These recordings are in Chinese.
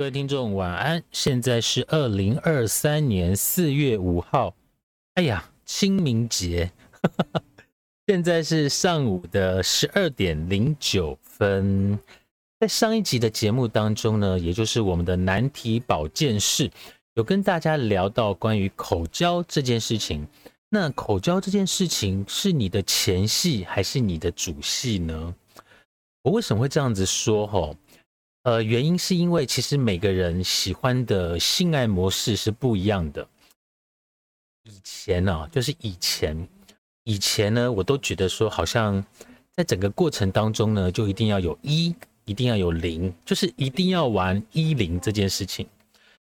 各位听众晚安，现在是二零二三年四月五号，哎呀，清明节，现在是上午的十二点零九分。在上一集的节目当中呢，也就是我们的难题保健室，有跟大家聊到关于口交这件事情。那口交这件事情是你的前戏还是你的主戏呢？我为什么会这样子说？吼？呃，原因是因为其实每个人喜欢的性爱模式是不一样的。以前呢，就是以前，以前呢，我都觉得说，好像在整个过程当中呢，就一定要有一，一定要有零，就是一定要玩一零这件事情。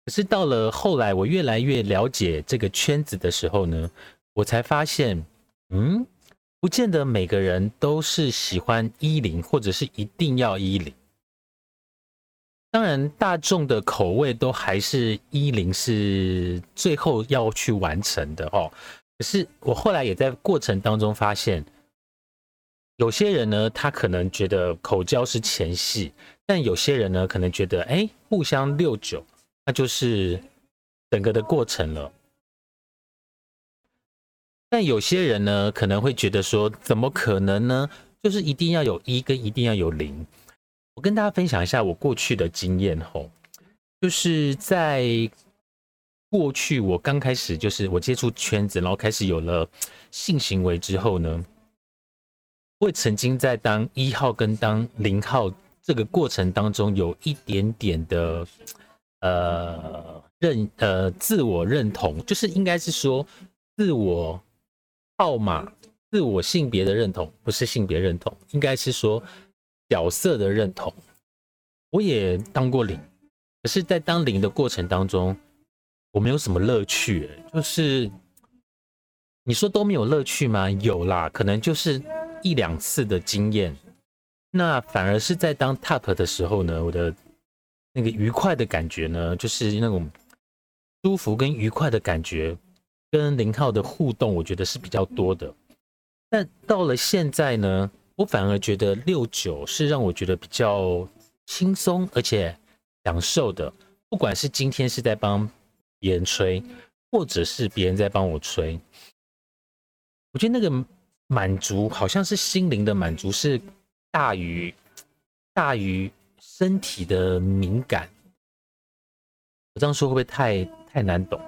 可是到了后来，我越来越了解这个圈子的时候呢，我才发现，嗯，不见得每个人都是喜欢一零，或者是一定要一零。当然，大众的口味都还是一零是最后要去完成的哦。可是我后来也在过程当中发现，有些人呢，他可能觉得口交是前戏，但有些人呢，可能觉得哎，互相六九，那就是整个的过程了。但有些人呢，可能会觉得说，怎么可能呢？就是一定要有一跟一定要有零。我跟大家分享一下我过去的经验吼，就是在过去我刚开始就是我接触圈子，然后开始有了性行为之后呢，我曾经在当一号跟当零号这个过程当中有一点点的呃认呃自我认同，就是应该是说自我号码、自我性别的认同，不是性别认同，应该是说。角色的认同，我也当过零，可是，在当零的过程当中，我没有什么乐趣。就是你说都没有乐趣吗？有啦，可能就是一两次的经验。那反而是在当 top 的时候呢，我的那个愉快的感觉呢，就是那种舒服跟愉快的感觉，跟零号的互动，我觉得是比较多的。但到了现在呢？我反而觉得六九是让我觉得比较轻松而且享受的，不管是今天是在帮别人吹，或者是别人在帮我吹，我觉得那个满足好像是心灵的满足，是大于大于身体的敏感。我这样说会不会太太难懂？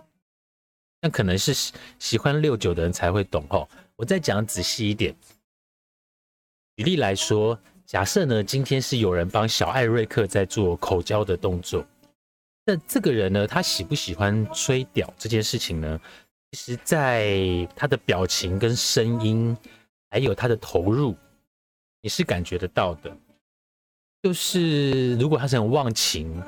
那可能是喜欢六九的人才会懂哦。我再讲仔细一点。举例来说，假设呢，今天是有人帮小艾瑞克在做口交的动作，那这个人呢，他喜不喜欢吹屌这件事情呢？其实，在他的表情跟声音，还有他的投入，你是感觉得到的。就是如果他是很忘情，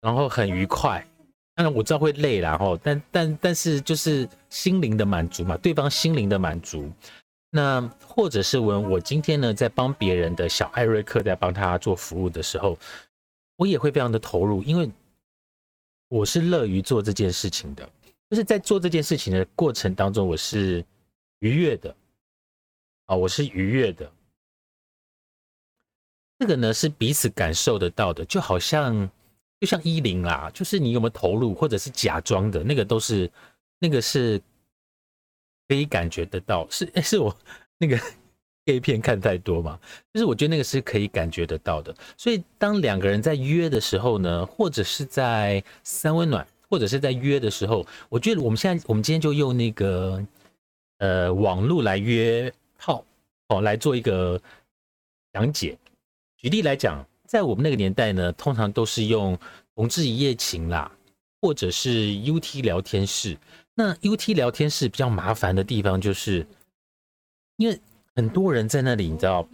然后很愉快，当然我知道会累然后，但但但是就是心灵的满足嘛，对方心灵的满足。那或者是问我今天呢，在帮别人的小艾瑞克在帮他做服务的时候，我也会非常的投入，因为我是乐于做这件事情的，就是在做这件事情的过程当中，我是愉悦的啊，我是愉悦的。这个呢是彼此感受得到的，就好像就像一零啦，就是你有没有投入，或者是假装的那个都是那个是。可以感觉得到，是是我那个 A 片看太多嘛？就是我觉得那个是可以感觉得到的。所以当两个人在约的时候呢，或者是在三温暖，或者是在约的时候，我觉得我们现在我们今天就用那个呃网络来约炮哦来做一个讲解。举例来讲，在我们那个年代呢，通常都是用同志一夜情啦，或者是 UT 聊天室。那 UT 聊天室比较麻烦的地方就是，因为很多人在那里，你知道。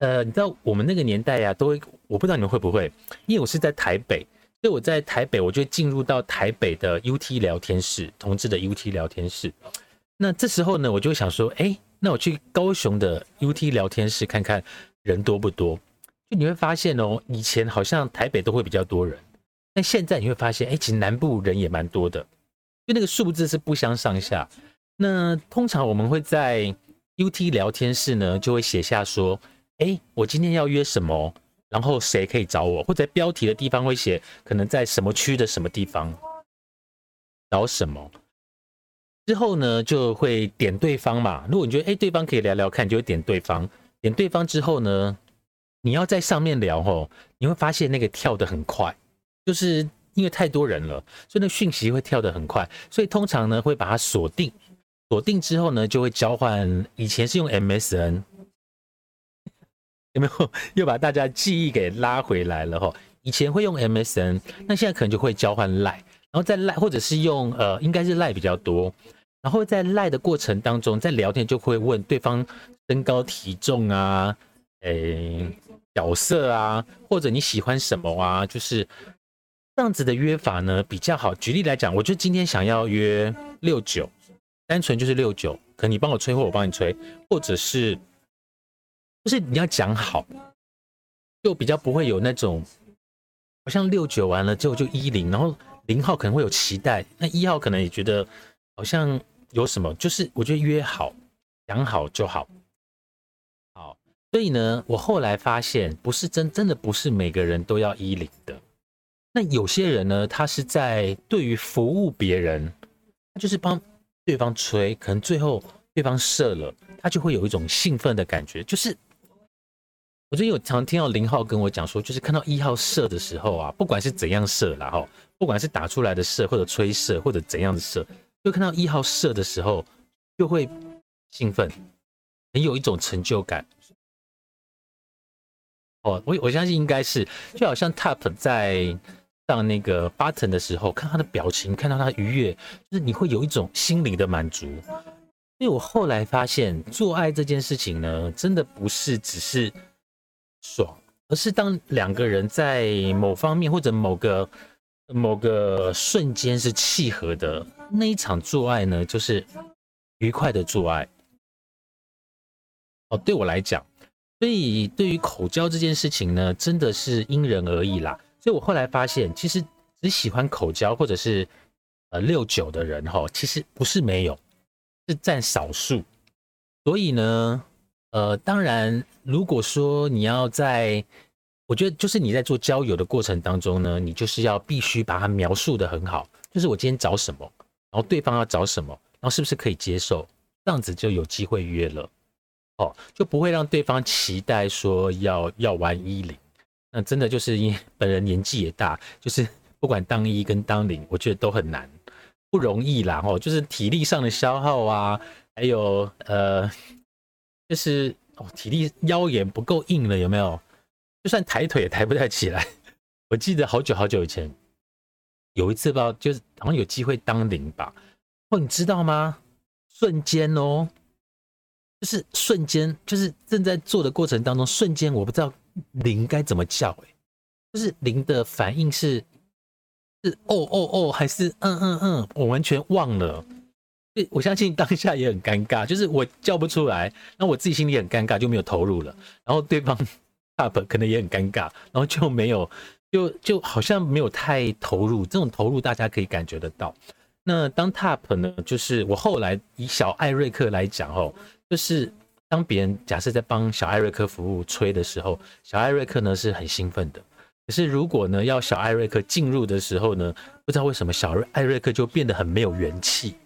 呃，你知道我们那个年代呀，都会，我不知道你们会不会，因为我是在台北，所以我在台北，我就进入到台北的 UT 聊天室，同志的 UT 聊天室。那这时候呢，我就想说，哎，那我去高雄的 UT 聊天室看看人多不多。就你会发现哦，以前好像台北都会比较多人，但现在你会发现，哎，其实南部人也蛮多的，就那个数字是不相上下。那通常我们会在 UT 聊天室呢，就会写下说。哎，我今天要约什么？然后谁可以找我？或者标题的地方会写可能在什么区的什么地方找什么？之后呢，就会点对方嘛。如果你觉得哎，对方可以聊聊看，就会点对方。点对方之后呢，你要在上面聊哦，你会发现那个跳得很快，就是因为太多人了，所以那讯息会跳得很快。所以通常呢，会把它锁定，锁定之后呢，就会交换。以前是用 MSN。有没有 又把大家记忆给拉回来了哈？以前会用 MSN，那现在可能就会交换赖，然后在赖或者是用呃，应该是赖比较多。然后在赖的过程当中，在聊天就会问对方身高体重啊，诶，角色啊，或者你喜欢什么啊，就是这样子的约法呢比较好。举例来讲，我就今天想要约六九，单纯就是六九，可能你帮我催或我帮你催，或者是。就是你要讲好，就比较不会有那种，好像六九完了之后就一零，然后零号可能会有期待，那一号可能也觉得好像有什么，就是我觉得约好讲好就好。好，所以呢，我后来发现不是真真的不是每个人都要一零的，那有些人呢，他是在对于服务别人，他就是帮对方吹，可能最后对方射了，他就会有一种兴奋的感觉，就是。我最近有常听到零号跟我讲说，就是看到一号射的时候啊，不管是怎样射，然后不管是打出来的射，或者吹射，或者怎样的射，就看到一号射的时候，就会兴奋，很有一种成就感。哦，我我相信应该是，就好像 Top 在上那个 Button 的时候，看他的表情，看到他愉悦，就是你会有一种心灵的满足。所以我后来发现，做爱这件事情呢，真的不是只是。爽，而是当两个人在某方面或者某个某个瞬间是契合的那一场做爱呢，就是愉快的做爱。哦，对我来讲，所以对于口交这件事情呢，真的是因人而异啦。所以我后来发现，其实只喜欢口交或者是呃六九的人哈，其实不是没有，是占少数。所以呢。呃，当然，如果说你要在，我觉得就是你在做交友的过程当中呢，你就是要必须把它描述的很好，就是我今天找什么，然后对方要找什么，然后是不是可以接受，这样子就有机会约了，哦，就不会让对方期待说要要玩一零，那真的就是因本人年纪也大，就是不管当一跟当零，我觉得都很难，不容易啦，哦，就是体力上的消耗啊，还有呃。就是哦，体力腰也不够硬了，有没有？就算抬腿也抬不太起来。我记得好久好久以前，有一次吧，就是好像有机会当零吧。哦，你知道吗？瞬间哦，就是瞬间，就是正在做的过程当中，瞬间我不知道零该怎么叫，哎，就是零的反应是是哦哦哦，还是嗯嗯嗯，我完全忘了。我相信当下也很尴尬，就是我叫不出来，那我自己心里很尴尬，就没有投入了。然后对方 up 可能也很尴尬，然后就没有，就就好像没有太投入。这种投入大家可以感觉得到。那当 top 呢，就是我后来以小艾瑞克来讲哦，就是当别人假设在帮小艾瑞克服务吹的时候，小艾瑞克呢是很兴奋的。可是如果呢要小艾瑞克进入的时候呢，不知道为什么小艾瑞克就变得很没有元气。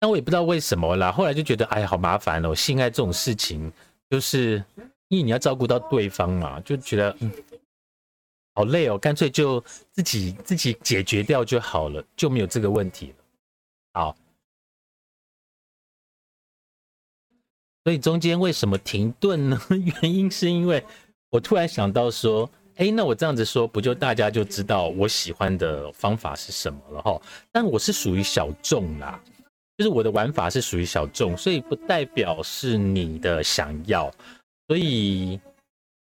那我也不知道为什么啦，后来就觉得哎呀好麻烦哦，性爱这种事情，就是因为你要照顾到对方嘛，就觉得嗯，好累哦，干脆就自己自己解决掉就好了，就没有这个问题了。好，所以中间为什么停顿呢？原因是因为我突然想到说，哎，那我这样子说，不就大家就知道我喜欢的方法是什么了哈？但我是属于小众啦，就是我的玩法是属于小众，所以不代表是你的想要，所以。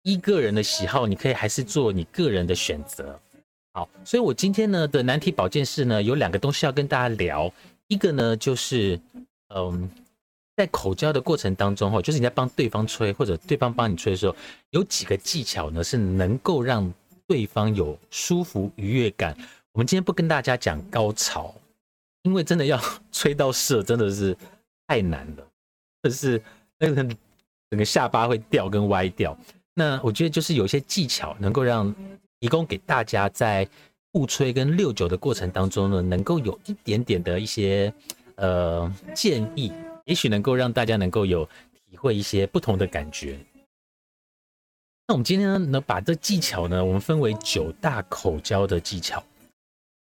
依个人的喜好，你可以还是做你个人的选择。好，所以我今天呢的难题保健室呢有两个东西要跟大家聊。一个呢就是，嗯，在口交的过程当中哈，就是你在帮对方吹或者对方帮你吹的时候，有几个技巧呢是能够让对方有舒服愉悦感。我们今天不跟大家讲高潮，因为真的要 吹到射真的是太难了，就是那个整个下巴会掉跟歪掉。那我觉得就是有一些技巧能够让提供给大家在互吹跟六九的过程当中呢，能够有一点点的一些呃建议，也许能够让大家能够有体会一些不同的感觉。那我们今天呢，能把这技巧呢，我们分为九大口交的技巧。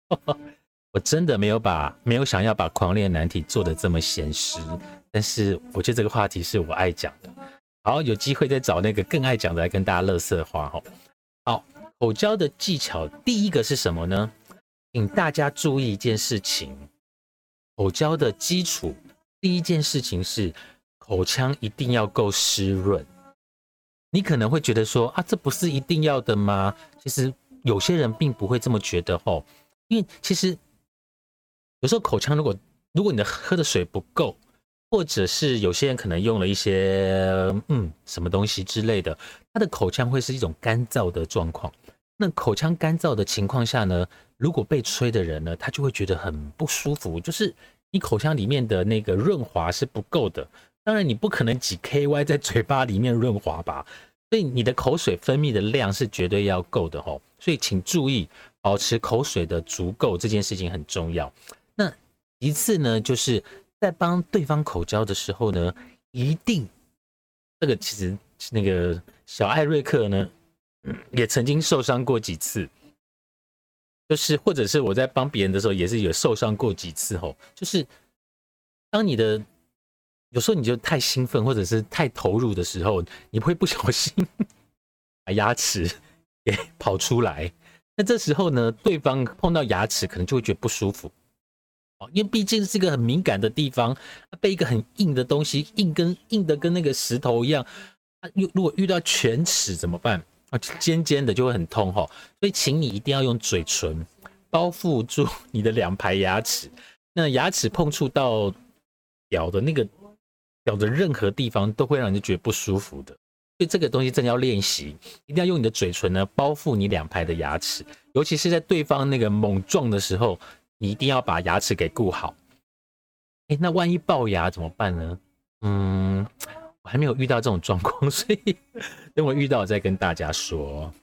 我真的没有把没有想要把狂恋难题做的这么现实，但是我觉得这个话题是我爱讲的。好，有机会再找那个更爱讲的来跟大家乐色话哈。好，口交的技巧第一个是什么呢？请大家注意一件事情，口交的基础第一件事情是口腔一定要够湿润。你可能会觉得说啊，这不是一定要的吗？其实有些人并不会这么觉得吼，因为其实有时候口腔如果如果你的喝的水不够。或者是有些人可能用了一些嗯什么东西之类的，他的口腔会是一种干燥的状况。那口腔干燥的情况下呢，如果被吹的人呢，他就会觉得很不舒服，就是你口腔里面的那个润滑是不够的。当然你不可能挤 KY 在嘴巴里面润滑吧，所以你的口水分泌的量是绝对要够的吼。所以请注意保持口水的足够这件事情很重要。那其次呢，就是。在帮对方口交的时候呢，一定这个其实那个小艾瑞克呢，也曾经受伤过几次，就是或者是我在帮别人的时候，也是有受伤过几次吼。就是当你的有时候你就太兴奋或者是太投入的时候，你会不小心 把牙齿给跑出来，那这时候呢，对方碰到牙齿可能就会觉得不舒服。因为毕竟是一个很敏感的地方，被一个很硬的东西硬跟硬的跟那个石头一样，啊，如如果遇到犬齿怎么办？尖尖的就会很痛哈。所以请你一定要用嘴唇包覆住 你的两排牙齿，那牙齿碰触到咬的那个咬的任何地方都会让人觉得不舒服的。所以这个东西真的要练习，一定要用你的嘴唇呢包覆你两排的牙齿，尤其是在对方那个猛撞的时候。你一定要把牙齿给顾好。哎，那万一龅牙怎么办呢？嗯，我还没有遇到这种状况，所以等我遇到再跟大家说。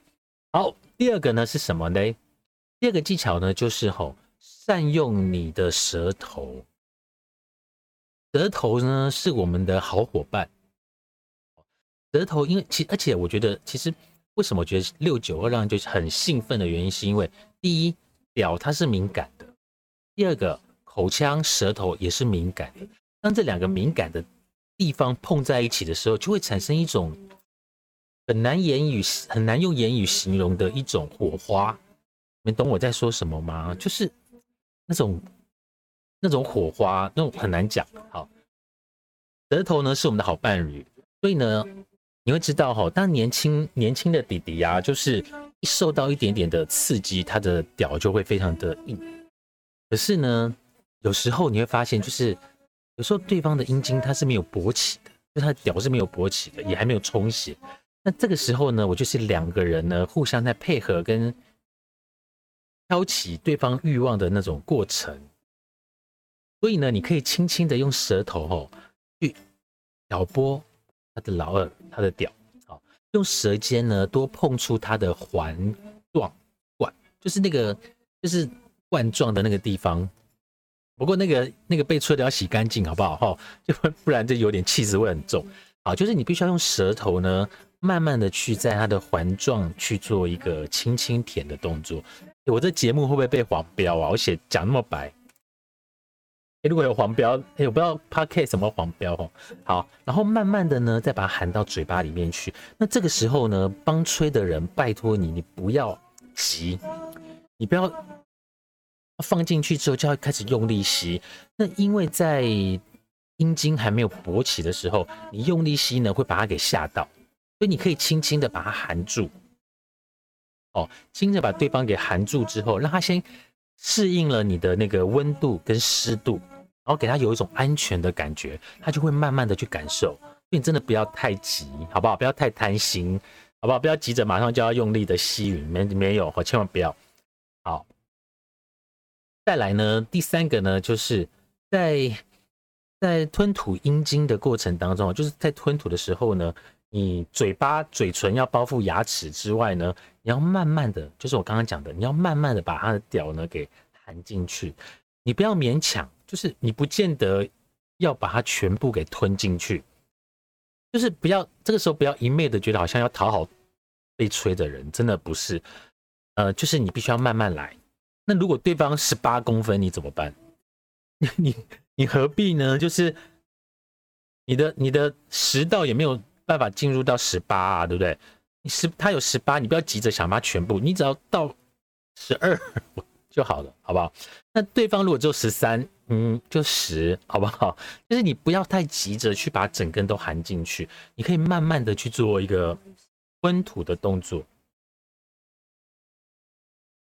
好，第二个呢是什么呢？第二个技巧呢就是吼，善用你的舌头。舌头呢是我们的好伙伴。舌头，因为其而且我觉得，其实为什么我觉得六九二让人就是很兴奋的原因，是因为第一，表它是敏感的。第二个，口腔、舌头也是敏感的。当这两个敏感的地方碰在一起的时候，就会产生一种很难言语、很难用言语形容的一种火花。你们懂我在说什么吗？就是那种那种火花，那种很难讲。好，舌头呢是我们的好伴侣，所以呢，你会知道哈，当年轻年轻的弟弟啊，就是一受到一点点的刺激，他的屌就会非常的硬。可是呢，有时候你会发现，就是有时候对方的阴茎它是没有勃起的，就他的屌是没有勃起的，也还没有充血。那这个时候呢，我就是两个人呢互相在配合跟挑起对方欲望的那种过程。所以呢，你可以轻轻的用舌头吼去挑拨他的老二，他的屌，好，用舌尖呢多碰触他的环状管，就是那个就是。冠状的那个地方，不过那个那个被吹的要洗干净，好不好？哈，就不然就有点气质会很重。好，就是你必须要用舌头呢慢慢的去在它的环状去做一个轻轻舔的动作。我这节目会不会被黄标啊？我写讲那么白。如果有黄标，哎，我不知道 p a r k 什么黄标哦。好，然后慢慢的呢，再把它含到嘴巴里面去。那这个时候呢，帮吹的人，拜托你，你不要急，你不要放进去之后就要开始用力吸。那因为在阴茎还没有勃起的时候，你用力吸呢，会把它给吓到，所以你可以轻轻的把它含住。哦，轻着把对方给含住之后，让他先。适应了你的那个温度跟湿度，然后给他有一种安全的感觉，他就会慢慢的去感受。所以你真的不要太急，好不好？不要太贪心，好不好？不要急着马上就要用力的吸吮，没没有，千万不要。好，再来呢，第三个呢，就是在在吞吐阴茎的过程当中，就是在吞吐的时候呢，你嘴巴嘴唇要包覆牙齿之外呢。你要慢慢的，就是我刚刚讲的，你要慢慢的把它的屌呢给含进去，你不要勉强，就是你不见得要把它全部给吞进去，就是不要这个时候不要一昧的觉得好像要讨好被吹的人，真的不是，呃，就是你必须要慢慢来。那如果对方十八公分，你怎么办？你你何必呢？就是你的你的食道也没有办法进入到十八啊，对不对？你十，他有十八，你不要急着想把它全部，你只要到十二 就好了，好不好？那对方如果只有十三，嗯，就十，好不好？就是你不要太急着去把整根都含进去，你可以慢慢的去做一个吞吐的动作。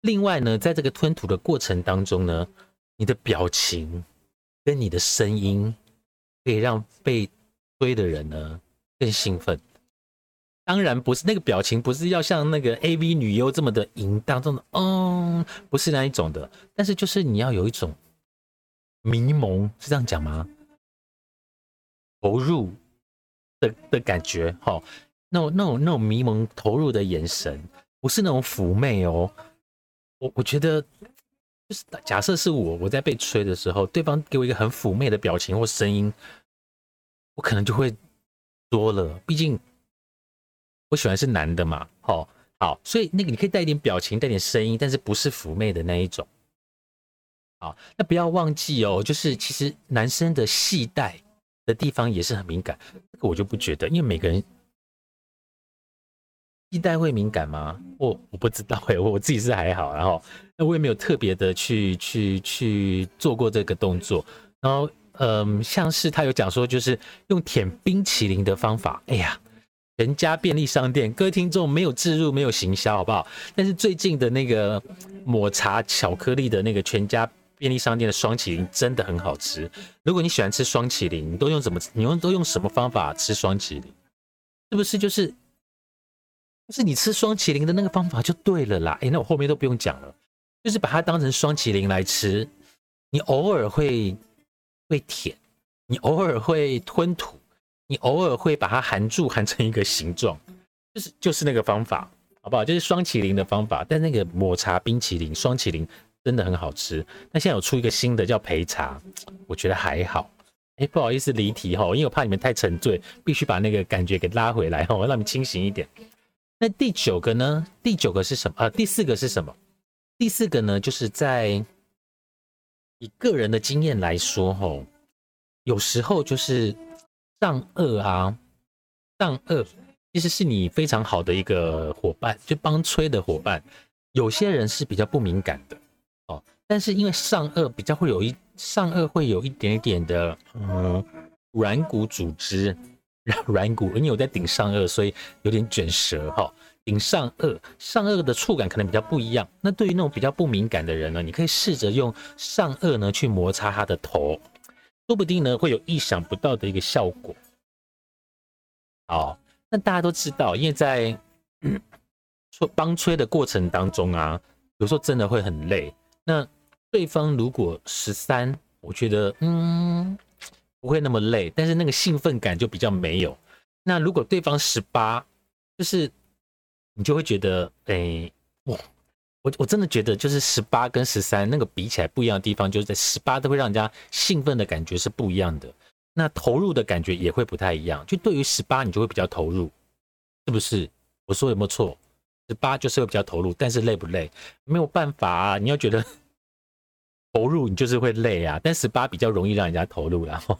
另外呢，在这个吞吐的过程当中呢，你的表情跟你的声音可以让被推的人呢更兴奋。当然不是那个表情，不是要像那个 A V 女优这么的淫荡，这种嗯，不是那一种的。但是就是你要有一种迷蒙，是这样讲吗？投入的的感觉，哈，那种那种那种迷蒙投入的眼神，不是那种妩媚哦。我我觉得，就是假设是我我在被吹的时候，对方给我一个很妩媚的表情或声音，我可能就会多了，毕竟。我喜欢是男的嘛，好，好，所以那个你可以带一点表情，带点声音，但是不是妩媚的那一种。好，那不要忘记哦，就是其实男生的系带的地方也是很敏感，这个我就不觉得，因为每个人一带会敏感吗？我我不知道哎，我我自己是还好，然后那我也没有特别的去去去做过这个动作，然后嗯，像是他有讲说，就是用舔冰淇淋的方法，哎呀。全家便利商店，各位听众没有置入，没有行销，好不好？但是最近的那个抹茶巧克力的那个全家便利商店的双麒麟真的很好吃。如果你喜欢吃双麒麟，你都用怎么？你用都用什么方法吃双麒麟？是不是就是？就是你吃双麒麟的那个方法就对了啦。哎，那我后面都不用讲了，就是把它当成双麒麟来吃。你偶尔会会舔，你偶尔会吞吐。你偶尔会把它含住，含成一个形状，就是就是那个方法，好不好？就是双麒麟的方法。但那个抹茶冰淇淋双麒麟真的很好吃。那现在有出一个新的叫陪茶，我觉得还好。哎，不好意思离题哈，因为我怕你们太沉醉，必须把那个感觉给拉回来哈，让你们清醒一点。那第九个呢？第九个是什么？呃，第四个是什么？第四个呢？就是在以个人的经验来说，吼，有时候就是。上颚啊，上颚其实是你非常好的一个伙伴，就帮吹的伙伴。有些人是比较不敏感的哦，但是因为上颚比较会有一上颚会有一点点的嗯软骨组织，软骨，因为我在顶上颚，所以有点卷舌哈。顶上颚，上颚的触感可能比较不一样。那对于那种比较不敏感的人呢，你可以试着用上颚呢去摩擦他的头。说不定呢，会有意想不到的一个效果。好，那大家都知道，因为在 吹帮吹的过程当中啊，有时候真的会很累。那对方如果十三，我觉得嗯不会那么累，但是那个兴奋感就比较没有。那如果对方十八，就是你就会觉得哎哇。我我真的觉得，就是十八跟十三那个比起来不一样的地方，就是在十八都会让人家兴奋的感觉是不一样的，那投入的感觉也会不太一样。就对于十八，你就会比较投入，是不是？我说有没有错？十八就是会比较投入，但是累不累？没有办法啊！你要觉得投入，你就是会累啊。但十八比较容易让人家投入，然后，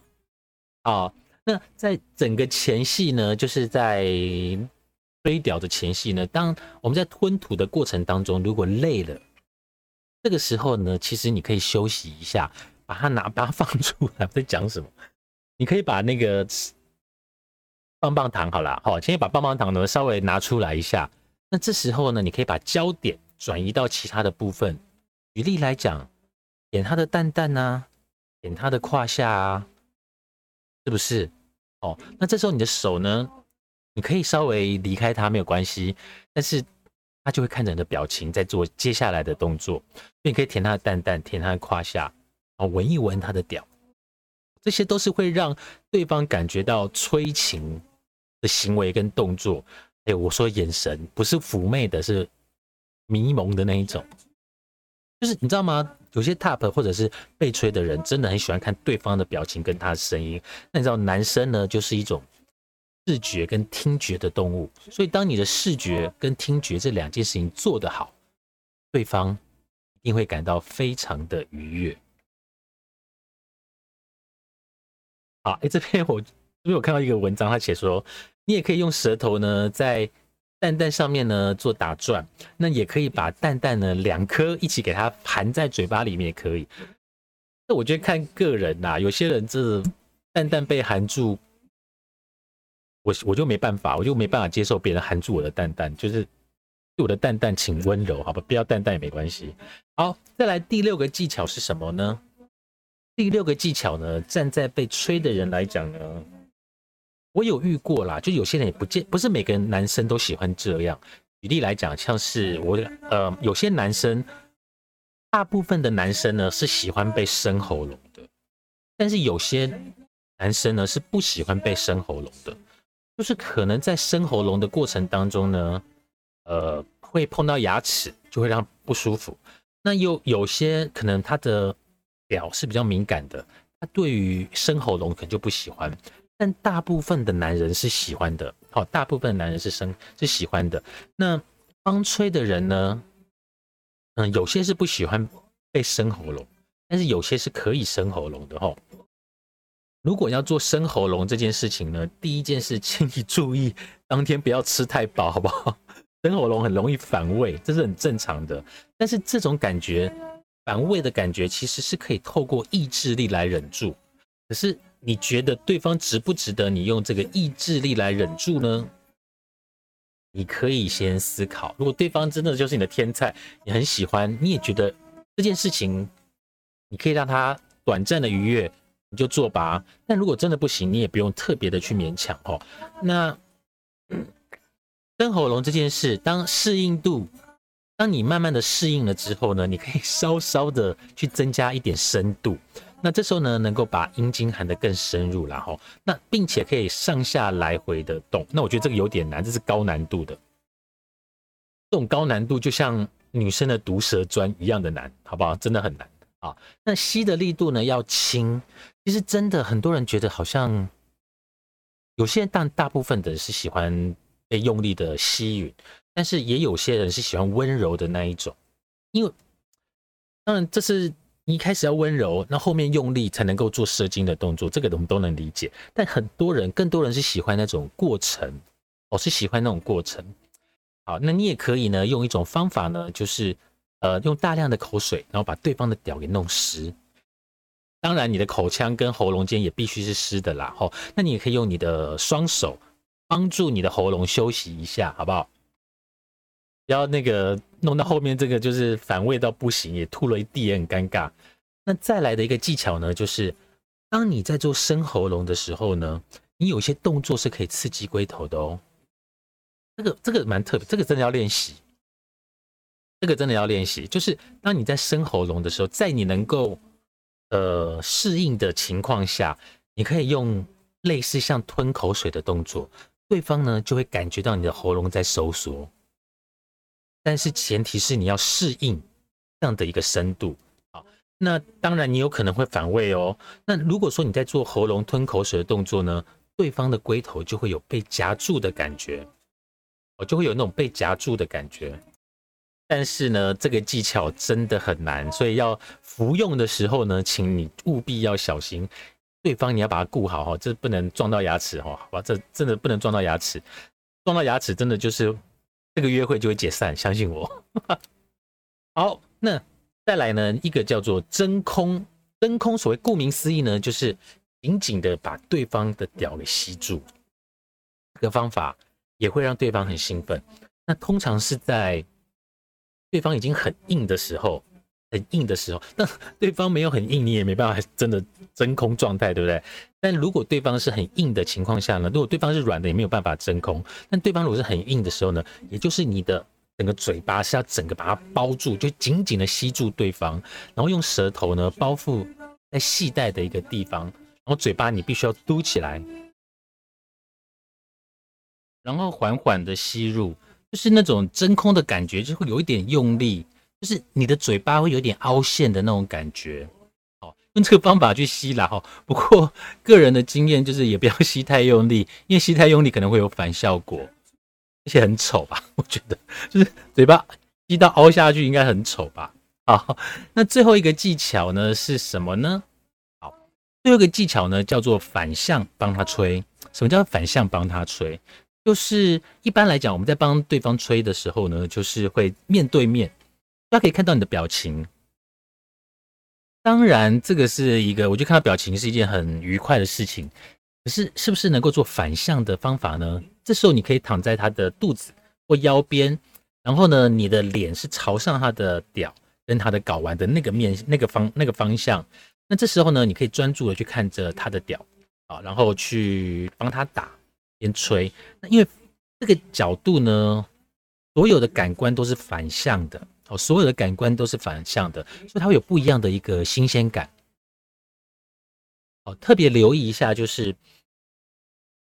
啊，那在整个前戏呢，就是在飞屌的前戏呢，当我们在吞吐的过程当中，如果累了，这个时候呢，其实你可以休息一下，把它拿，把它放出来。在讲什么？你可以把那个棒棒糖好了，好，先把棒棒糖呢稍微拿出来一下。那这时候呢，你可以把焦点转移到其他的部分。举例来讲，点他的蛋蛋啊，点他的胯下啊，是不是？哦，那这时候你的手呢，你可以稍微离开他没有关系，但是他就会看着你的表情在做接下来的动作。你可以舔他的蛋蛋，舔他的胯下，然后闻一闻他的屌，这些都是会让对方感觉到催情的行为跟动作。哎，我说眼神不是妩媚的，是迷蒙的那一种。就是你知道吗？有些 top 或者是被吹的人，真的很喜欢看对方的表情跟他的声音。那你知道，男生呢，就是一种视觉跟听觉的动物。所以，当你的视觉跟听觉这两件事情做得好，对方一定会感到非常的愉悦。好，哎，这边我这边我看到一个文章，他写说。你也可以用舌头呢，在蛋蛋上面呢做打转，那也可以把蛋蛋呢两颗一起给它含在嘴巴里面也可以。那我觉得看个人呐，有些人这蛋蛋被含住，我我就没办法，我就没办法接受别人含住我的蛋蛋，就是对我的蛋蛋请温柔，好吧，不要蛋蛋也没关系。好，再来第六个技巧是什么呢？第六个技巧呢，站在被吹的人来讲呢。我有遇过啦，就有些人也不见，不是每个男生都喜欢这样。举例来讲，像是我，呃，有些男生，大部分的男生呢是喜欢被生喉咙的，但是有些男生呢是不喜欢被生喉咙的，就是可能在生喉咙的过程当中呢，呃，会碰到牙齿，就会让不舒服。那有有些可能他的表是比较敏感的，他对于生喉咙可能就不喜欢。但大部分的男人是喜欢的，好，大部分男人是生是喜欢的。那帮吹的人呢？嗯，有些是不喜欢被生喉咙，但是有些是可以生喉咙的哈。如果要做生喉咙这件事情呢，第一件事，请你注意，当天不要吃太饱，好不好？生喉咙很容易反胃，这是很正常的。但是这种感觉反胃的感觉，其实是可以透过意志力来忍住，可是。你觉得对方值不值得你用这个意志力来忍住呢？你可以先思考。如果对方真的就是你的天菜，你很喜欢，你也觉得这件事情你可以让他短暂的愉悦，你就做吧。但如果真的不行，你也不用特别的去勉强哦。那生喉咙这件事，当适应度，当你慢慢的适应了之后呢，你可以稍稍的去增加一点深度。那这时候呢，能够把阴茎含得更深入，然后那并且可以上下来回的动。那我觉得这个有点难，这是高难度的。这种高难度就像女生的毒舌砖一样的难，好不好？真的很难啊。那吸的力度呢要轻。其实真的很多人觉得好像有些但大部分的人是喜欢被用力的吸吮，但是也有些人是喜欢温柔的那一种。因为当然这是。你一开始要温柔，那后面用力才能够做射精的动作，这个我们都能理解。但很多人，更多人是喜欢那种过程，哦是喜欢那种过程。好，那你也可以呢，用一种方法呢，就是呃，用大量的口水，然后把对方的屌给弄湿。当然，你的口腔跟喉咙间也必须是湿的啦。吼，那你也可以用你的双手帮助你的喉咙休息一下，好不好？不要那个弄到后面，这个就是反胃到不行，也吐了一地，也很尴尬。那再来的一个技巧呢，就是当你在做生喉咙的时候呢，你有些动作是可以刺激龟头的哦。这个这个蛮特别，这个真的要练习。这个真的要练习，就是当你在生喉咙的时候，在你能够呃适应的情况下，你可以用类似像吞口水的动作，对方呢就会感觉到你的喉咙在收缩。但是前提是你要适应这样的一个深度啊，那当然你有可能会反胃哦。那如果说你在做喉咙吞口水的动作呢，对方的龟头就会有被夹住的感觉，哦就会有那种被夹住的感觉。但是呢，这个技巧真的很难，所以要服用的时候呢，请你务必要小心，对方你要把它顾好哈，这不能撞到牙齿哈，好吧，这真的不能撞到牙齿，撞到牙齿真的就是这个约会就会解散，相信我。好，那再来呢，一个叫做真空，真空所谓顾名思义呢，就是紧紧的把对方的屌给吸住，这个方法也会让对方很兴奋。那通常是在对方已经很硬的时候，很硬的时候，那对方没有很硬，你也没办法真的真空状态，对不对？但如果对方是很硬的情况下呢，如果对方是软的，也没有办法真空。但对方如果是很硬的时候呢，也就是你的整个嘴巴是要整个把它包住，就紧紧的吸住对方，然后用舌头呢包覆在系带的一个地方，然后嘴巴你必须要嘟起来，然后缓缓的吸入。就是那种真空的感觉，就会有一点用力，就是你的嘴巴会有点凹陷的那种感觉。好，用这个方法去吸啦。哈，不过个人的经验就是也不要吸太用力，因为吸太用力可能会有反效果，而且很丑吧？我觉得就是嘴巴吸到凹下去应该很丑吧？好，那最后一个技巧呢是什么呢？好，最后一个技巧呢叫做反向帮他吹。什么叫反向帮他吹？就是一般来讲，我们在帮对方吹的时候呢，就是会面对面，他可以看到你的表情。当然，这个是一个，我就看到表情是一件很愉快的事情。可是，是不是能够做反向的方法呢？这时候你可以躺在他的肚子或腰边，然后呢，你的脸是朝向他的屌跟他的睾丸的那个面、那个方、那个方向。那这时候呢，你可以专注的去看着他的屌啊，然后去帮他打。边吹，那因为这个角度呢，所有的感官都是反向的哦，所有的感官都是反向的，所以它会有不一样的一个新鲜感。哦，特别留意一下，就是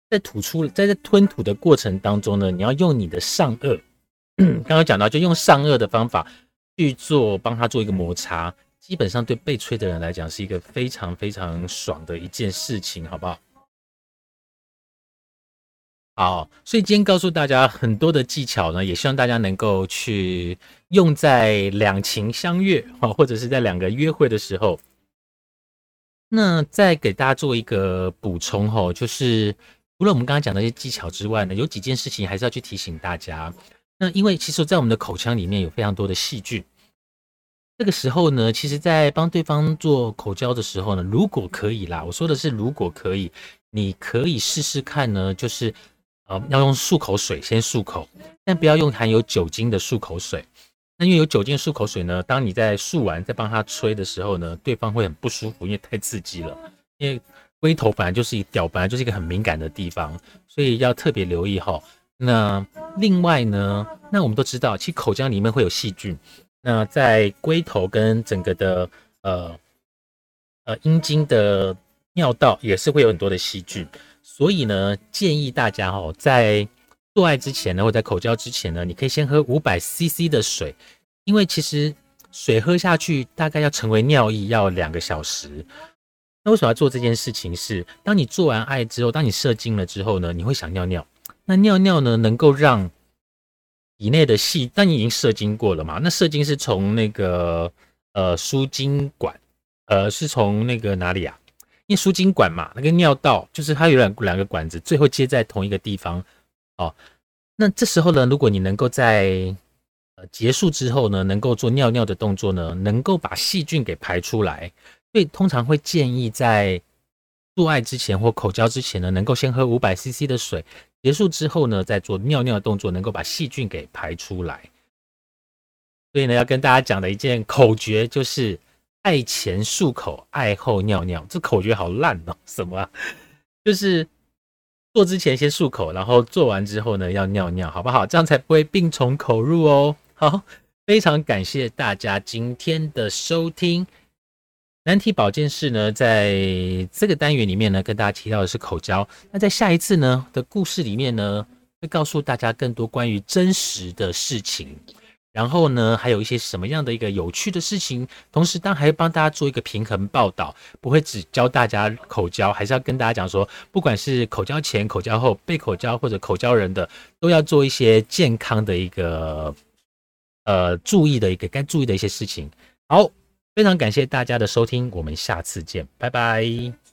在吐出，在这吞吐的过程当中呢，你要用你的上颚，刚刚讲到，就用上颚的方法去做，帮他做一个摩擦，基本上对被吹的人来讲是一个非常非常爽的一件事情，好不好？好，所以今天告诉大家很多的技巧呢，也希望大家能够去用在两情相悦啊，或者是在两个约会的时候。那再给大家做一个补充哈，就是除了我们刚刚讲的一些技巧之外呢，有几件事情还是要去提醒大家。那因为其实，在我们的口腔里面有非常多的细菌，这个时候呢，其实在帮对方做口交的时候呢，如果可以啦，我说的是如果可以，你可以试试看呢，就是。呃，要用漱口水先漱口，但不要用含有酒精的漱口水。那因为有酒精漱口水呢，当你在漱完再帮他吹的时候呢，对方会很不舒服，因为太刺激了。因为龟头本来就是一屌，本来就是一个很敏感的地方，所以要特别留意哈。那另外呢，那我们都知道，其实口腔里面会有细菌。那在龟头跟整个的呃呃阴茎的尿道也是会有很多的细菌。所以呢，建议大家哦，在做爱之前呢，或在口交之前呢，你可以先喝五百 CC 的水，因为其实水喝下去大概要成为尿液要两个小时。那为什么要做这件事情？是当你做完爱之后，当你射精了之后呢，你会想尿尿。那尿尿呢，能够让体内的细，当你已经射精过了嘛？那射精是从那个呃输精管，呃，是从那个哪里啊？因为输精管嘛，那个尿道就是它有两两个管子，最后接在同一个地方。哦，那这时候呢，如果你能够在呃结束之后呢，能够做尿尿的动作呢，能够把细菌给排出来，所以通常会建议在做爱之前或口交之前呢，能够先喝五百 CC 的水，结束之后呢，再做尿尿的动作，能够把细菌给排出来。所以呢，要跟大家讲的一件口诀就是。爱前漱口，爱后尿尿，这口诀好烂哦！什么？就是做之前先漱口，然后做完之后呢要尿尿，好不好？这样才不会病从口入哦。好，非常感谢大家今天的收听。难题保健室呢，在这个单元里面呢，跟大家提到的是口交。那在下一次呢的故事里面呢，会告诉大家更多关于真实的事情。然后呢，还有一些什么样的一个有趣的事情，同时当然还会帮大家做一个平衡报道，不会只教大家口交，还是要跟大家讲说，不管是口交前、口交后、被口交或者口交人的，都要做一些健康的一个呃注意的一个该注意的一些事情。好，非常感谢大家的收听，我们下次见，拜拜。